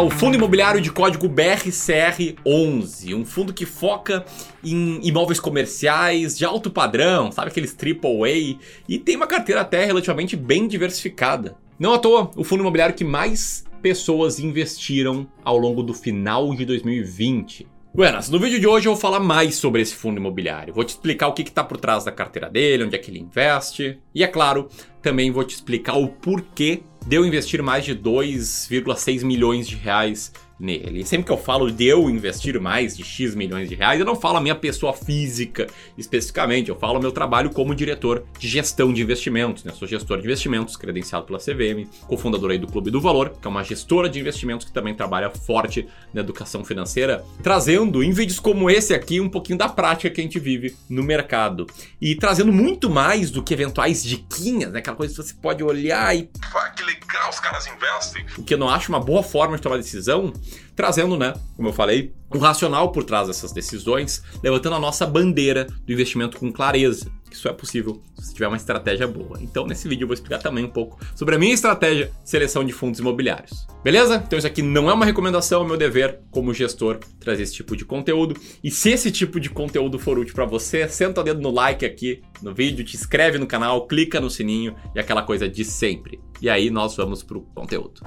o fundo imobiliário de código BRCR11, um fundo que foca em imóveis comerciais de alto padrão, sabe aqueles AAA, e tem uma carteira até relativamente bem diversificada. Não à toa, o fundo imobiliário que mais pessoas investiram ao longo do final de 2020. Buenas, no vídeo de hoje eu vou falar mais sobre esse fundo imobiliário. Vou te explicar o que está por trás da carteira dele, onde é que ele investe. E é claro, também vou te explicar o porquê de eu investir mais de 2,6 milhões de reais nele. Sempre que eu falo de eu investir mais de X milhões de reais, eu não falo a minha pessoa física especificamente, eu falo meu trabalho como diretor de gestão de investimentos. Né? Sou gestor de investimentos, credenciado pela CVM, cofundador aí do Clube do Valor, que é uma gestora de investimentos que também trabalha forte na educação financeira, trazendo em vídeos como esse aqui um pouquinho da prática que a gente vive no mercado. E trazendo muito mais do que eventuais diquinhas, né? aquela coisa que você pode olhar e. Pá, que legal, os caras investem. O que eu não acho uma boa forma de tomar decisão trazendo, né, como eu falei, um racional por trás dessas decisões, levantando a nossa bandeira do investimento com clareza. Isso é possível se você tiver uma estratégia boa. Então, nesse vídeo eu vou explicar também um pouco sobre a minha estratégia de seleção de fundos imobiliários. Beleza? Então, isso aqui não é uma recomendação, é meu dever como gestor trazer esse tipo de conteúdo. E se esse tipo de conteúdo for útil para você, senta o dedo no like aqui no vídeo, te inscreve no canal, clica no sininho e aquela coisa de sempre. E aí nós vamos pro conteúdo.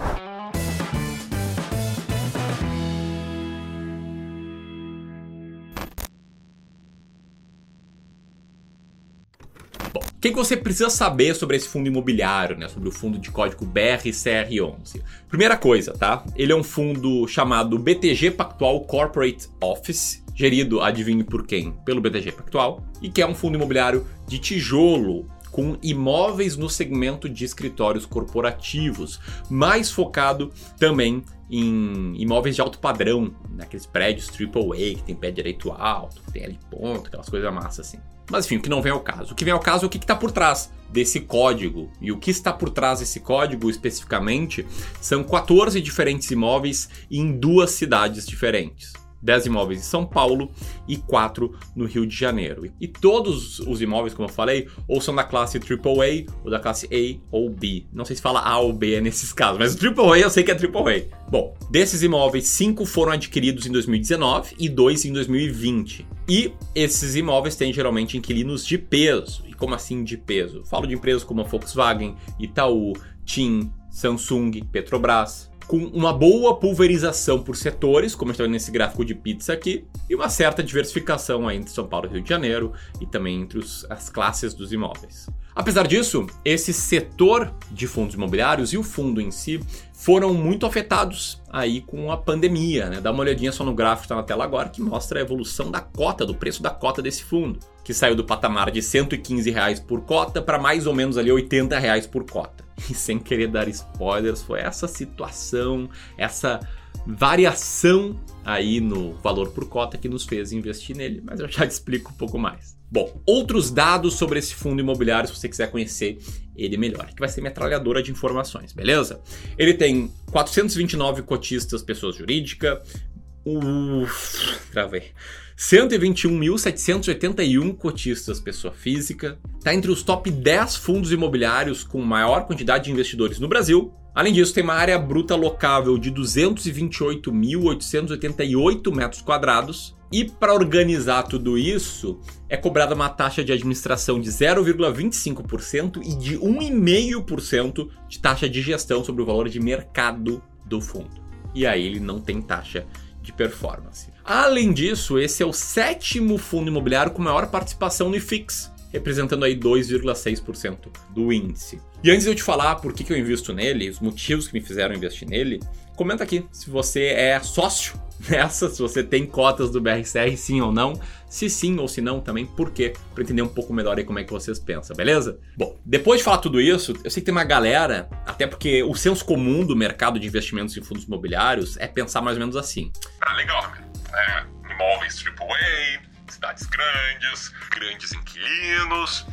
Que, que você precisa saber sobre esse fundo imobiliário, né? Sobre o fundo de código BRCR11? Primeira coisa, tá? Ele é um fundo chamado BTG Pactual Corporate Office, gerido, adivinhe por quem? Pelo BTG Pactual, e que é um fundo imobiliário de tijolo com imóveis no segmento de escritórios corporativos, mais focado também em imóveis de alto padrão, naqueles prédios AAA que tem pé direito alto, tem ali ponto, aquelas coisas massa assim. Mas enfim, o que não vem ao caso. O que vem ao caso é o que está por trás desse código. E o que está por trás desse código especificamente são 14 diferentes imóveis em duas cidades diferentes. 10 imóveis em São Paulo e 4 no Rio de Janeiro. E todos os imóveis, como eu falei, ou são da classe AAA, ou da classe A ou B. Não sei se fala A ou B nesses casos, mas o AAA eu sei que é AAA. Bom, desses imóveis, 5 foram adquiridos em 2019 e 2 em 2020. E esses imóveis têm geralmente inquilinos de peso. E como assim de peso? Falo de empresas como a Volkswagen, Itaú, TIM, Samsung, Petrobras, com uma boa pulverização por setores, como está nesse gráfico de pizza aqui, e uma certa diversificação entre São Paulo e Rio de Janeiro e também entre os, as classes dos imóveis. Apesar disso, esse setor de fundos imobiliários e o fundo em si foram muito afetados aí com a pandemia. Né? Dá uma olhadinha só no gráfico que está na tela agora, que mostra a evolução da cota, do preço da cota desse fundo, que saiu do patamar de 115 reais por cota para mais ou menos ali 80 reais por cota. E sem querer dar spoilers, foi essa situação, essa variação aí no valor por cota que nos fez investir nele, mas eu já te explico um pouco mais. Bom, outros dados sobre esse fundo imobiliário, se você quiser conhecer ele melhor, que vai ser metralhadora de informações, beleza? Ele tem 429 cotistas, pessoas jurídicas, Travei. 121.781 cotistas pessoa física. Está entre os top 10 fundos imobiliários com maior quantidade de investidores no Brasil. Além disso, tem uma área bruta locável de 228.888 metros quadrados. E para organizar tudo isso, é cobrada uma taxa de administração de 0,25% e de 1,5% de taxa de gestão sobre o valor de mercado do fundo. E aí ele não tem taxa de performance. Além disso, esse é o sétimo fundo imobiliário com maior participação no IFIX, representando aí 2,6% do índice. E antes de eu te falar por que, eu invisto nele, os motivos que me fizeram investir nele, comenta aqui se você é sócio nessa, se você tem cotas do BRCR, sim ou não. Se sim ou se não, também por quê? Para entender um pouco melhor aí como é que vocês pensam, beleza? Bom, depois de falar tudo isso, eu sei que tem uma galera, até porque o senso comum do mercado de investimentos em fundos imobiliários é pensar mais ou menos assim. Ah, legal, é, imóveis AAA, cidades grandes, grandes inquilinos.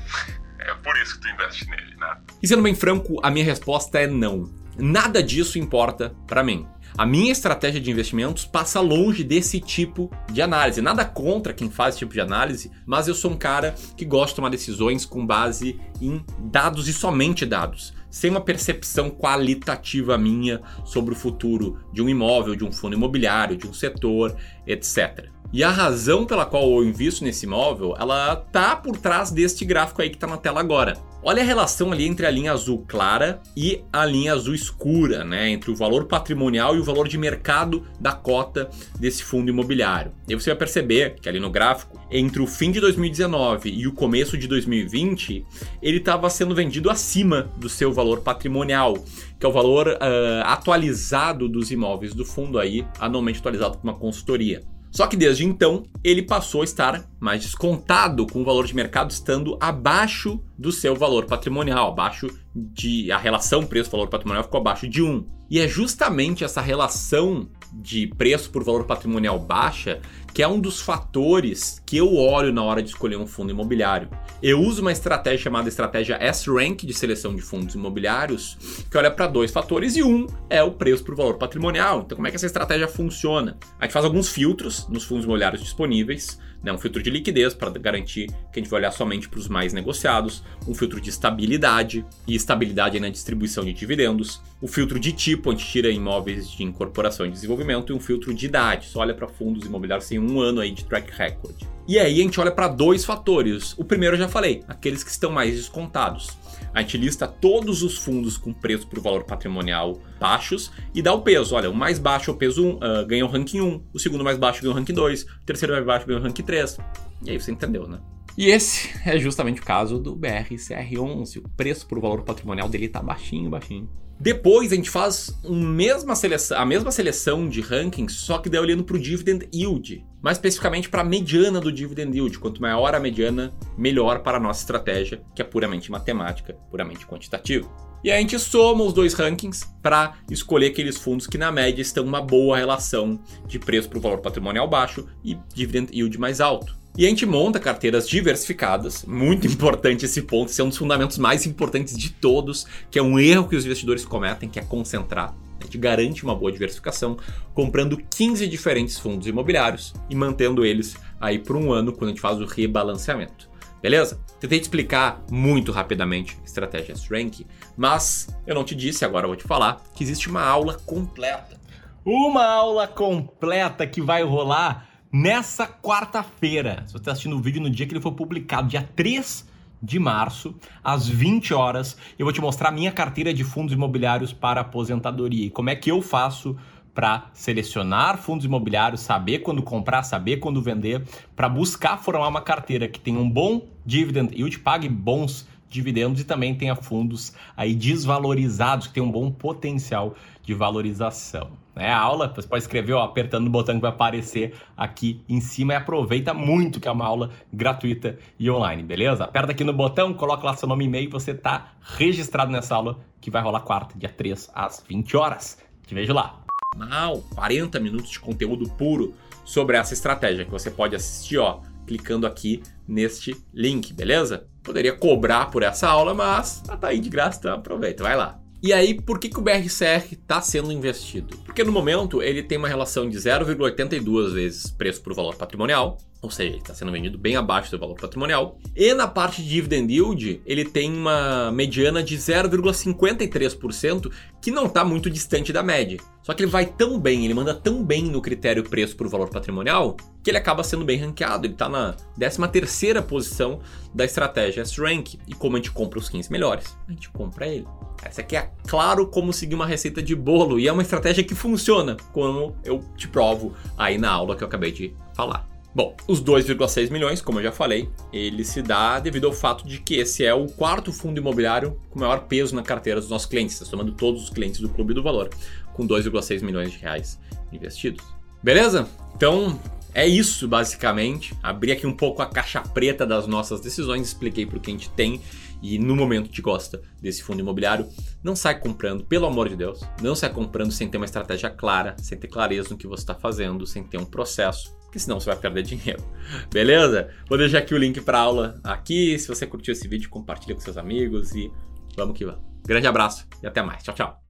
É por isso que tu investe nele, né? E sendo bem franco, a minha resposta é não. Nada disso importa para mim. A minha estratégia de investimentos passa longe desse tipo de análise. Nada contra quem faz esse tipo de análise, mas eu sou um cara que gosta de tomar decisões com base em dados e somente dados sem uma percepção qualitativa minha sobre o futuro de um imóvel, de um fundo imobiliário, de um setor, etc. E a razão pela qual eu invisto nesse imóvel, ela tá por trás deste gráfico aí que está na tela agora. Olha a relação ali entre a linha azul clara e a linha azul escura, né? Entre o valor patrimonial e o valor de mercado da cota desse fundo imobiliário. E você vai perceber que ali no gráfico, entre o fim de 2019 e o começo de 2020, ele estava sendo vendido acima do seu valor patrimonial, que é o valor uh, atualizado dos imóveis do fundo aí, anualmente atualizado por uma consultoria. Só que desde então ele passou a estar mais descontado, com o valor de mercado estando abaixo do seu valor patrimonial, abaixo de. A relação preço-valor patrimonial ficou abaixo de 1. E é justamente essa relação de preço por valor patrimonial baixa que é um dos fatores que eu olho na hora de escolher um fundo imobiliário. Eu uso uma estratégia chamada estratégia S-Rank de seleção de fundos imobiliários, que olha para dois fatores e um é o preço por valor patrimonial. Então, como é que essa estratégia funciona? A gente faz alguns filtros nos fundos imobiliários disponíveis né, um filtro de liquidez para garantir que a gente vai olhar somente para os mais negociados, um filtro de estabilidade e estabilidade na distribuição de dividendos, o filtro de tipo, gente tira imóveis de incorporação e desenvolvimento, e um filtro de idade, só olha para fundos imobiliários sem um ano aí de track record. E aí a gente olha para dois fatores. O primeiro eu já falei, aqueles que estão mais descontados. A gente lista todos os fundos com preço por valor patrimonial baixos e dá o peso. Olha, o mais baixo é o peso 1, uh, ganha o ranking 1, o segundo mais baixo ganha o ranking 2, o terceiro mais baixo ganha o ranking 3. E aí você entendeu, né? E esse é justamente o caso do BRCR11. O preço por valor patrimonial dele tá baixinho, baixinho. Depois a gente faz mesma seleção, a mesma seleção de rankings, só que daí olhando para o dividend yield, mais especificamente para a mediana do dividend yield. Quanto maior a mediana, melhor para a nossa estratégia, que é puramente matemática, puramente quantitativa. E a gente soma os dois rankings para escolher aqueles fundos que na média estão uma boa relação de preço para o valor patrimonial baixo e dividend yield mais alto. E a gente monta carteiras diversificadas, muito importante esse ponto, esse é um dos fundamentos mais importantes de todos, que é um erro que os investidores cometem, que é concentrar. A gente garante uma boa diversificação, comprando 15 diferentes fundos imobiliários e mantendo eles aí por um ano quando a gente faz o rebalanceamento. Beleza? Tentei te explicar muito rapidamente estratégia S-Rank, mas eu não te disse, agora eu vou te falar, que existe uma aula completa. Uma aula completa que vai rolar nessa quarta-feira. Se você está assistindo o vídeo no dia que ele foi publicado, dia 3 de março, às 20 horas, eu vou te mostrar a minha carteira de fundos imobiliários para aposentadoria e como é que eu faço para selecionar fundos imobiliários, saber quando comprar, saber quando vender, para buscar formar uma carteira que tenha um bom dividend yield, pague bons dividendos e também tenha fundos aí desvalorizados que tem um bom potencial de valorização. Né? A aula você pode escrever ó, apertando o botão que vai aparecer aqui em cima e aproveita muito que é uma aula gratuita e online, beleza? Aperta aqui no botão, coloca lá seu nome e e-mail e você está registrado nessa aula que vai rolar quarta, dia 3 às 20 horas. Te vejo lá. Mal, 40 minutos de conteúdo puro sobre essa estratégia que você pode assistir, ó, clicando aqui neste link, beleza? Poderia cobrar por essa aula, mas tá aí de graça, então aproveita, vai lá. E aí, por que, que o BRCR está sendo investido? Porque no momento ele tem uma relação de 0,82 vezes preço por valor patrimonial, ou seja, ele está sendo vendido bem abaixo do valor patrimonial. E na parte de dividend yield, ele tem uma mediana de 0,53%, que não está muito distante da média. Só que ele vai tão bem, ele manda tão bem no critério preço por valor patrimonial, que ele acaba sendo bem ranqueado. Ele está na 13ª posição da estratégia S-Rank. E como a gente compra os 15 melhores, a gente compra ele. Essa aqui é claro como seguir uma receita de bolo e é uma estratégia que funciona, como eu te provo aí na aula que eu acabei de falar. Bom, os 2,6 milhões, como eu já falei, ele se dá devido ao fato de que esse é o quarto fundo imobiliário com maior peso na carteira dos nossos clientes, tá somando todos os clientes do Clube do Valor, com 2,6 milhões de reais investidos. Beleza? Então, é isso basicamente. Abri aqui um pouco a caixa preta das nossas decisões, expliquei por que a gente tem e no momento te gosta desse fundo imobiliário, não sai comprando, pelo amor de Deus, não sai comprando sem ter uma estratégia clara, sem ter clareza no que você está fazendo, sem ter um processo porque senão você vai perder dinheiro. Beleza? Vou deixar aqui o link para aula aqui. Se você curtiu esse vídeo, compartilha com seus amigos e vamos que vamos. Grande abraço e até mais. Tchau, tchau.